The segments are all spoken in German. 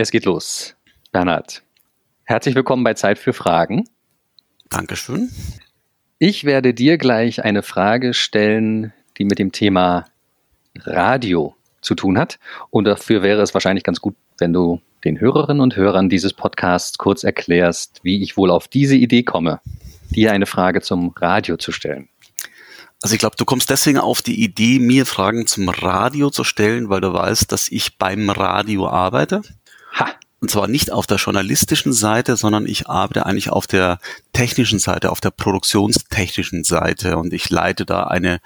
Es geht los. Bernhard, herzlich willkommen bei Zeit für Fragen. Dankeschön. Ich werde dir gleich eine Frage stellen, die mit dem Thema Radio zu tun hat. Und dafür wäre es wahrscheinlich ganz gut, wenn du den Hörerinnen und Hörern dieses Podcasts kurz erklärst, wie ich wohl auf diese Idee komme, dir eine Frage zum Radio zu stellen. Also ich glaube, du kommst deswegen auf die Idee, mir Fragen zum Radio zu stellen, weil du weißt, dass ich beim Radio arbeite. Und zwar nicht auf der journalistischen Seite, sondern ich arbeite eigentlich auf der technischen Seite, auf der produktionstechnischen Seite. Und ich leite da eine,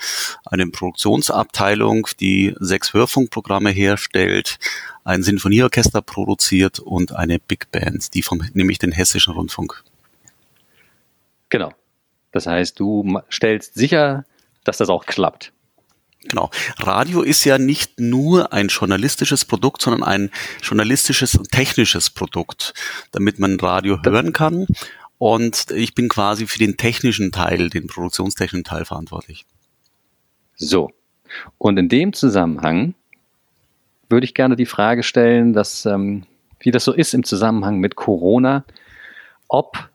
eine Produktionsabteilung, die sechs Hörfunkprogramme herstellt, ein Sinfonieorchester produziert und eine Big Band, die vom, nämlich den Hessischen Rundfunk. Genau. Das heißt, du stellst sicher, dass das auch klappt. Genau. Radio ist ja nicht nur ein journalistisches Produkt, sondern ein journalistisches und technisches Produkt, damit man Radio hören kann. Und ich bin quasi für den technischen Teil, den produktionstechnischen Teil verantwortlich. So. Und in dem Zusammenhang würde ich gerne die Frage stellen, dass, ähm, wie das so ist im Zusammenhang mit Corona, ob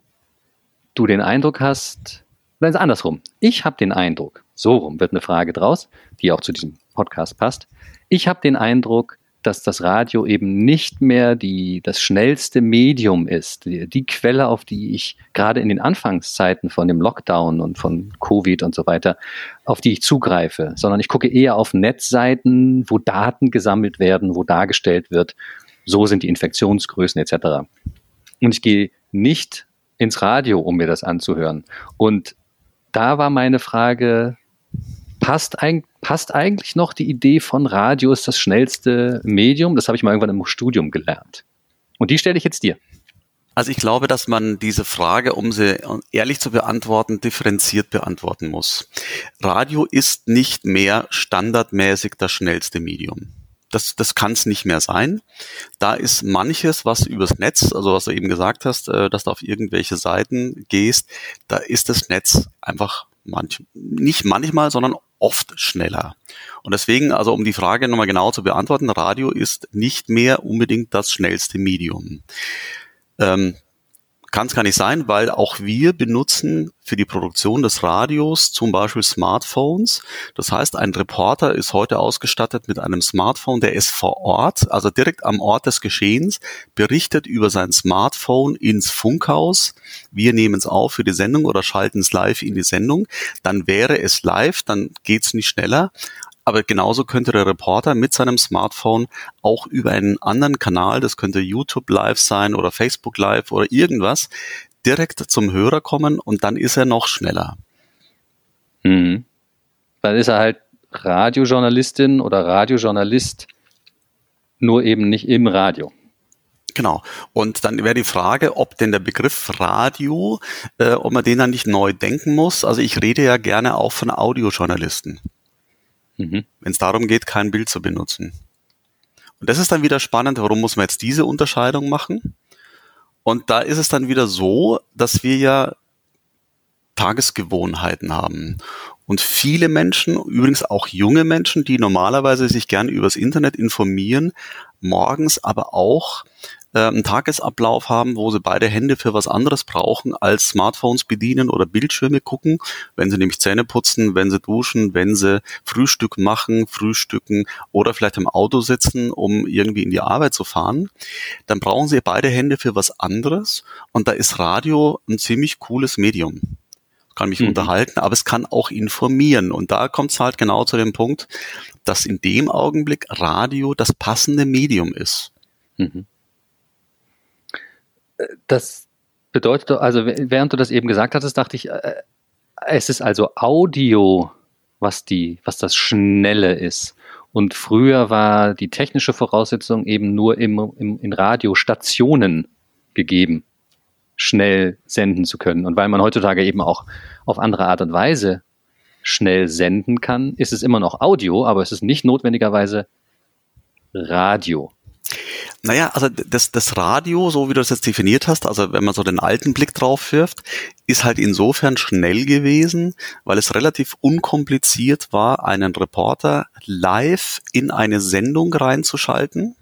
du den Eindruck hast, Nein, andersrum. Ich habe den Eindruck, so rum wird eine Frage draus, die auch zu diesem Podcast passt. Ich habe den Eindruck, dass das Radio eben nicht mehr die, das schnellste Medium ist, die, die, Quelle, auf die ich gerade in den Anfangszeiten von dem Lockdown und von Covid und so weiter, auf die ich zugreife, sondern ich gucke eher auf Netzseiten, wo Daten gesammelt werden, wo dargestellt wird, so sind die Infektionsgrößen etc. Und ich gehe nicht ins Radio, um mir das anzuhören. Und da war meine Frage, passt, ein, passt eigentlich noch die Idee von Radio ist das schnellste Medium? Das habe ich mal irgendwann im Studium gelernt. Und die stelle ich jetzt dir. Also ich glaube, dass man diese Frage, um sie ehrlich zu beantworten, differenziert beantworten muss. Radio ist nicht mehr standardmäßig das schnellste Medium. Das, das kann es nicht mehr sein. Da ist manches, was übers Netz, also was du eben gesagt hast, äh, dass du auf irgendwelche Seiten gehst, da ist das Netz einfach manch, nicht manchmal, sondern oft schneller. Und deswegen, also um die Frage nochmal genau zu beantworten, Radio ist nicht mehr unbedingt das schnellste Medium. Ähm, kann es gar nicht sein, weil auch wir benutzen für die Produktion des Radios zum Beispiel Smartphones. Das heißt, ein Reporter ist heute ausgestattet mit einem Smartphone, der ist vor Ort, also direkt am Ort des Geschehens, berichtet über sein Smartphone ins Funkhaus. Wir nehmen es auf für die Sendung oder schalten es live in die Sendung. Dann wäre es live, dann geht's nicht schneller. Aber genauso könnte der Reporter mit seinem Smartphone auch über einen anderen Kanal, das könnte YouTube Live sein oder Facebook Live oder irgendwas, direkt zum Hörer kommen und dann ist er noch schneller. Mhm. Dann ist er halt Radiojournalistin oder Radiojournalist, nur eben nicht im Radio. Genau. Und dann wäre die Frage, ob denn der Begriff Radio, äh, ob man den dann nicht neu denken muss. Also ich rede ja gerne auch von Audiojournalisten mhm. wenn es darum geht, kein Bild zu benutzen. Und das ist dann wieder spannend, warum muss man jetzt diese Unterscheidung machen? Und da ist es dann wieder so, dass wir ja Tagesgewohnheiten haben. Und viele Menschen, übrigens auch junge Menschen, die normalerweise sich gern übers Internet informieren, morgens aber auch äh, einen Tagesablauf haben, wo sie beide Hände für was anderes brauchen, als Smartphones bedienen oder Bildschirme gucken, wenn sie nämlich Zähne putzen, wenn sie duschen, wenn sie Frühstück machen, frühstücken oder vielleicht im Auto sitzen, um irgendwie in die Arbeit zu fahren, dann brauchen sie beide Hände für was anderes und da ist Radio ein ziemlich cooles Medium kann mich mhm. unterhalten, aber es kann auch informieren. Und da kommt es halt genau zu dem Punkt, dass in dem Augenblick Radio das passende Medium ist. Mhm das bedeutet, also während du das eben gesagt hattest, dachte ich, äh, es ist also Audio, was die, was das Schnelle ist. Und früher war die technische Voraussetzung eben nur im, im, in Radiostationen gegeben, schnell senden zu können. Und weil man heutzutage eben auch auf andere Art und Weise schnell senden kann, ist es immer noch Audio, aber es ist nicht notwendigerweise Radio. Naja, also das, das Radio, so wie du es jetzt definiert hast, also wenn man so den alten Blick drauf wirft, ist halt insofern schnell gewesen, weil es relativ unkompliziert war, einen Reporter live in eine Sendung reinzuschalten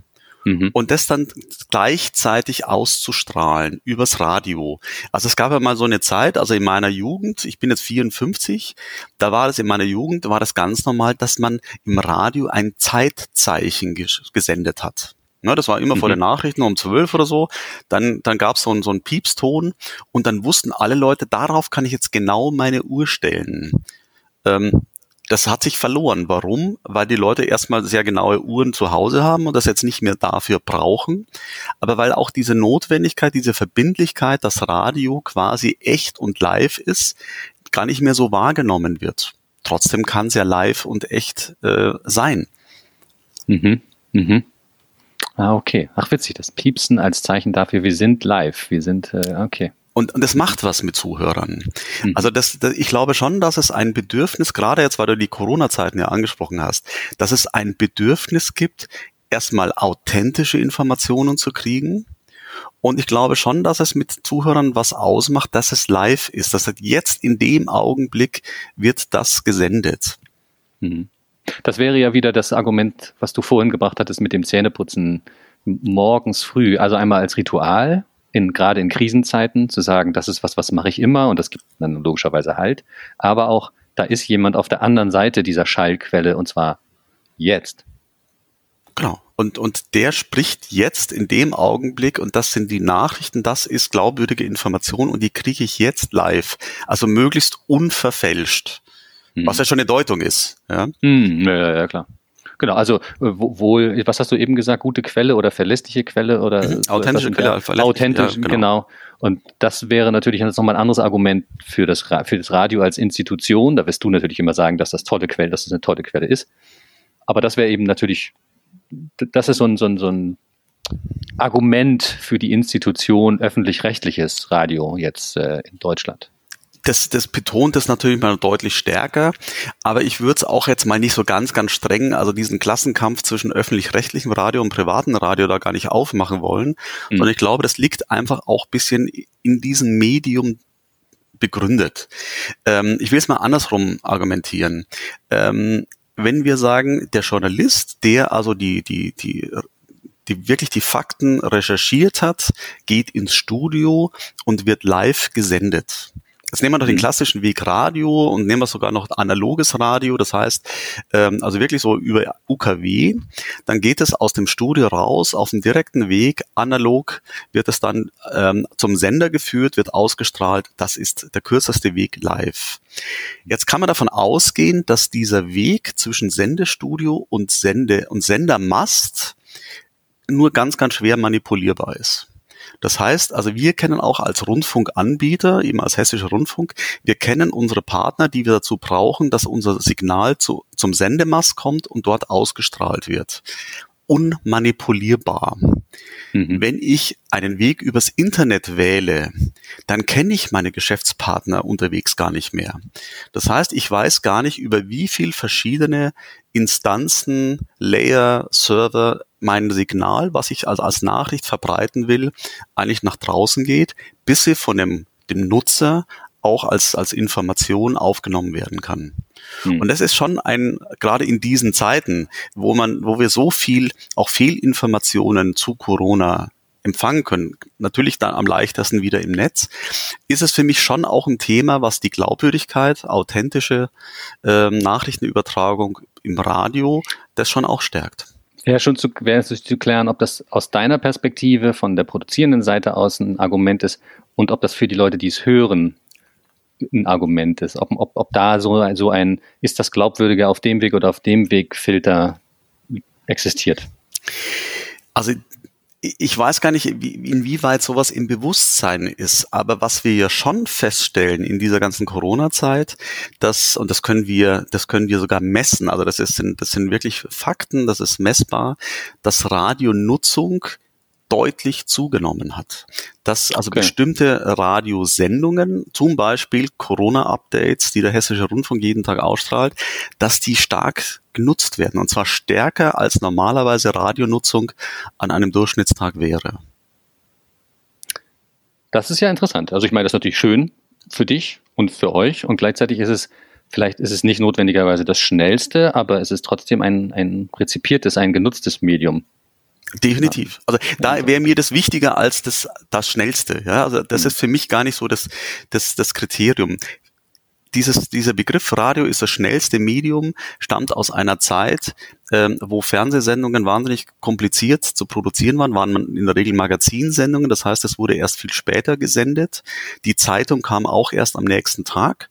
mhm. und das dann gleichzeitig auszustrahlen übers Radio. Also es gab ja mal so eine Zeit, also in meiner Jugend, ich bin jetzt 54, da war das in meiner Jugend, war das ganz normal, dass man im Radio ein Zeitzeichen gesendet hat. Ne, das war immer mhm. vor den Nachrichten um zwölf oder so. Dann, dann gab so es so einen Piepston und dann wussten alle Leute, darauf kann ich jetzt genau meine Uhr stellen. Ähm, das hat sich verloren. Warum? Weil die Leute erstmal sehr genaue Uhren zu Hause haben und das jetzt nicht mehr dafür brauchen. Aber weil auch diese Notwendigkeit, diese Verbindlichkeit, dass Radio quasi echt und live ist, gar nicht mehr so wahrgenommen wird. Trotzdem kann es ja live und echt äh, sein. Mhm. Mhm. Ah, okay. Ach, witzig, das Piepsen als Zeichen dafür, wir sind live. Wir sind, äh, okay. Und, und das macht was mit Zuhörern. Mhm. Also das, das, ich glaube schon, dass es ein Bedürfnis, gerade jetzt, weil du die Corona-Zeiten ja angesprochen hast, dass es ein Bedürfnis gibt, erstmal authentische Informationen zu kriegen. Und ich glaube schon, dass es mit Zuhörern was ausmacht, dass es live ist. Das heißt, jetzt in dem Augenblick wird das gesendet. Mhm. Das wäre ja wieder das Argument, was du vorhin gebracht hattest mit dem Zähneputzen morgens früh. Also einmal als Ritual, in, gerade in Krisenzeiten, zu sagen, das ist was, was mache ich immer und das gibt dann logischerweise Halt. Aber auch, da ist jemand auf der anderen Seite dieser Schallquelle und zwar jetzt. Genau. Und, und der spricht jetzt in dem Augenblick und das sind die Nachrichten, das ist glaubwürdige Information und die kriege ich jetzt live. Also möglichst unverfälscht. Hm. Was ja schon eine Deutung ist. Ja, hm, ja, ja klar. Genau, also äh, wohl, was hast du eben gesagt, gute Quelle oder verlässliche Quelle oder mhm, authentische Quelle, authentisch, ja, genau. genau. Und das wäre natürlich jetzt nochmal ein anderes Argument für das, für das Radio als Institution. Da wirst du natürlich immer sagen, dass das tolle Quelle, dass das eine tolle Quelle ist. Aber das wäre eben natürlich, das ist so ein, so ein, so ein Argument für die Institution öffentlich-rechtliches Radio jetzt äh, in Deutschland das, das betont es natürlich mal deutlich stärker, aber ich würde es auch jetzt mal nicht so ganz, ganz streng, also diesen Klassenkampf zwischen öffentlich-rechtlichem Radio und privatem Radio da gar nicht aufmachen wollen, mhm. sondern ich glaube, das liegt einfach auch bisschen in diesem Medium begründet. Ähm, ich will es mal andersrum argumentieren. Ähm, wenn wir sagen, der Journalist, der also die, die, die die wirklich die Fakten recherchiert hat, geht ins Studio und wird live gesendet. Jetzt nehmen wir noch den mhm. klassischen Weg Radio und nehmen wir sogar noch analoges Radio, das heißt, ähm, also wirklich so über UKW, dann geht es aus dem Studio raus auf dem direkten Weg, analog wird es dann ähm, zum Sender geführt, wird ausgestrahlt, das ist der kürzeste Weg live. Jetzt kann man davon ausgehen, dass dieser Weg zwischen Sendestudio und Sende und Sendermast nur ganz, ganz schwer manipulierbar ist. Das heißt, also wir kennen auch als Rundfunkanbieter, eben als Hessischer Rundfunk, wir kennen unsere Partner, die wir dazu brauchen, dass unser Signal zu, zum Sendemast kommt und dort ausgestrahlt wird. Unmanipulierbar. Mhm. Wenn ich einen Weg übers Internet wähle, dann kenne ich meine Geschäftspartner unterwegs gar nicht mehr. Das heißt, ich weiß gar nicht, über wie viel verschiedene Instanzen, Layer, Server mein Signal, was ich als, als Nachricht verbreiten will, eigentlich nach draußen geht, bis sie von dem, dem Nutzer auch als, als Information aufgenommen werden kann. Hm. Und das ist schon ein, gerade in diesen Zeiten, wo man, wo wir so viel, auch Fehlinformationen zu Corona empfangen können, natürlich dann am leichtesten wieder im Netz, ist es für mich schon auch ein Thema, was die Glaubwürdigkeit, authentische ähm, Nachrichtenübertragung im Radio, das schon auch stärkt. Wäre schon zu, wäre es zu klären, ob das aus deiner Perspektive von der produzierenden Seite aus ein Argument ist und ob das für die Leute, die es hören, ein Argument ist. Ob, ob, ob da so, so ein, ist das glaubwürdiger auf dem Weg oder auf dem Weg Filter existiert? Also ich weiß gar nicht, inwieweit sowas im Bewusstsein ist, aber was wir ja schon feststellen in dieser ganzen Corona-Zeit, dass, und das können wir, das können wir sogar messen, also das ist, das sind wirklich Fakten, das ist messbar, dass Radionutzung deutlich zugenommen hat. Dass also okay. bestimmte Radiosendungen, zum Beispiel Corona-Updates, die der Hessische Rundfunk jeden Tag ausstrahlt, dass die stark genutzt werden. Und zwar stärker als normalerweise Radionutzung an einem Durchschnittstag wäre. Das ist ja interessant. Also ich meine, das ist natürlich schön für dich und für euch und gleichzeitig ist es Vielleicht ist es nicht notwendigerweise das schnellste, aber es ist trotzdem ein, ein rezipiertes, ein genutztes Medium. Definitiv. Also da wäre mir das wichtiger als das, das Schnellste. Ja, also das mhm. ist für mich gar nicht so das, das, das Kriterium. Dieses, dieser Begriff Radio ist das schnellste Medium, stammt aus einer Zeit, ähm, wo Fernsehsendungen wahnsinnig kompliziert zu produzieren waren, waren man in der Regel Magazinsendungen. Das heißt, es wurde erst viel später gesendet. Die Zeitung kam auch erst am nächsten Tag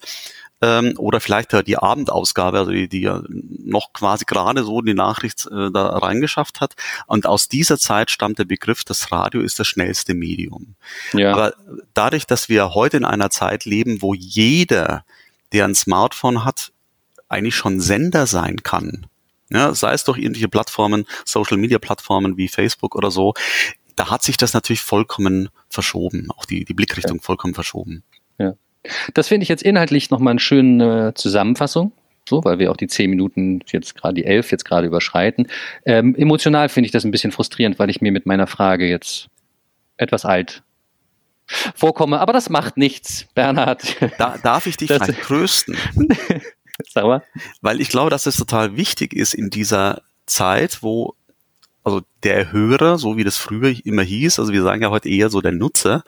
ähm, oder vielleicht äh, die Abendausgabe, also die, die ja noch quasi gerade so die Nachricht äh, da reingeschafft hat. Und aus dieser Zeit stammt der Begriff, das Radio ist das schnellste Medium. Ja. Aber dadurch, dass wir heute in einer Zeit leben, wo jeder, der ein Smartphone hat, eigentlich schon Sender sein kann. Ja, sei es durch irgendwelche Plattformen, Social Media Plattformen wie Facebook oder so, da hat sich das natürlich vollkommen verschoben, auch die, die Blickrichtung ja. vollkommen verschoben. Ja. Das finde ich jetzt inhaltlich nochmal eine schöne Zusammenfassung. So, weil wir auch die zehn Minuten jetzt gerade die elf jetzt gerade überschreiten. Ähm, emotional finde ich das ein bisschen frustrierend, weil ich mir mit meiner Frage jetzt etwas alt vorkomme. Aber das macht nichts, Bernhard. Da, darf ich dich das, trösten? Sag mal. Weil ich glaube, dass es total wichtig ist in dieser Zeit, wo also der Hörer, so wie das früher immer hieß, also wir sagen ja heute eher so der Nutzer,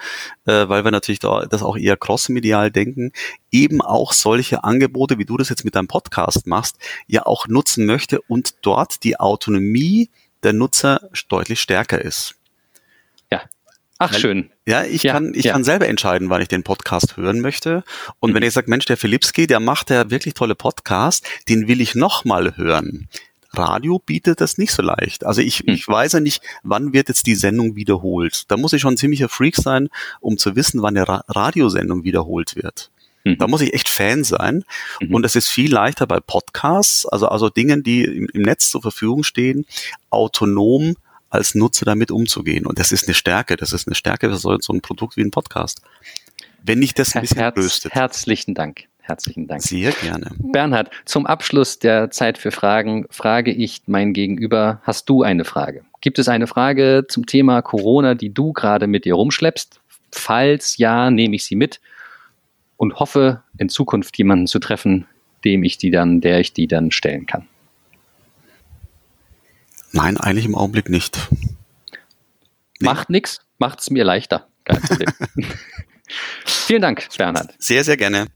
äh, weil wir natürlich da das auch eher crossmedial denken, eben auch solche Angebote, wie du das jetzt mit deinem Podcast machst, ja auch nutzen möchte und dort die Autonomie der Nutzer deutlich stärker ist. Ja. Ach, weil, schön. Ja, ich ja, kann, ich ja. kann selber entscheiden, wann ich den Podcast hören möchte. Und mhm. wenn ich sage, Mensch, der Filipski, der macht ja wirklich tolle Podcast, den will ich nochmal hören Radio bietet das nicht so leicht. Also ich, hm. ich weiß ja nicht, wann wird jetzt die Sendung wiederholt. Da muss ich schon ein ziemlicher Freak sein, um zu wissen, wann eine Ra Radiosendung wiederholt wird. Mhm. Da muss ich echt Fan sein. Mhm. Und es ist viel leichter bei Podcasts, also, also Dingen, die im, im Netz zur Verfügung stehen, autonom als Nutzer damit umzugehen. Und das ist eine Stärke. Das ist eine Stärke für so, so ein Produkt wie ein Podcast. Wenn nicht das ein bisschen Herz, Herzlichen Dank. Herzlichen Dank. Sehr gerne. Bernhard, zum Abschluss der Zeit für Fragen frage ich mein Gegenüber, hast du eine Frage? Gibt es eine Frage zum Thema Corona, die du gerade mit dir rumschleppst? Falls ja, nehme ich sie mit und hoffe, in Zukunft jemanden zu treffen, dem ich die dann, der ich die dann stellen kann. Nein, eigentlich im Augenblick nicht. Nee. Macht nichts, macht es mir leichter. Kein Problem. Vielen Dank, Bernhard. Sehr, sehr gerne.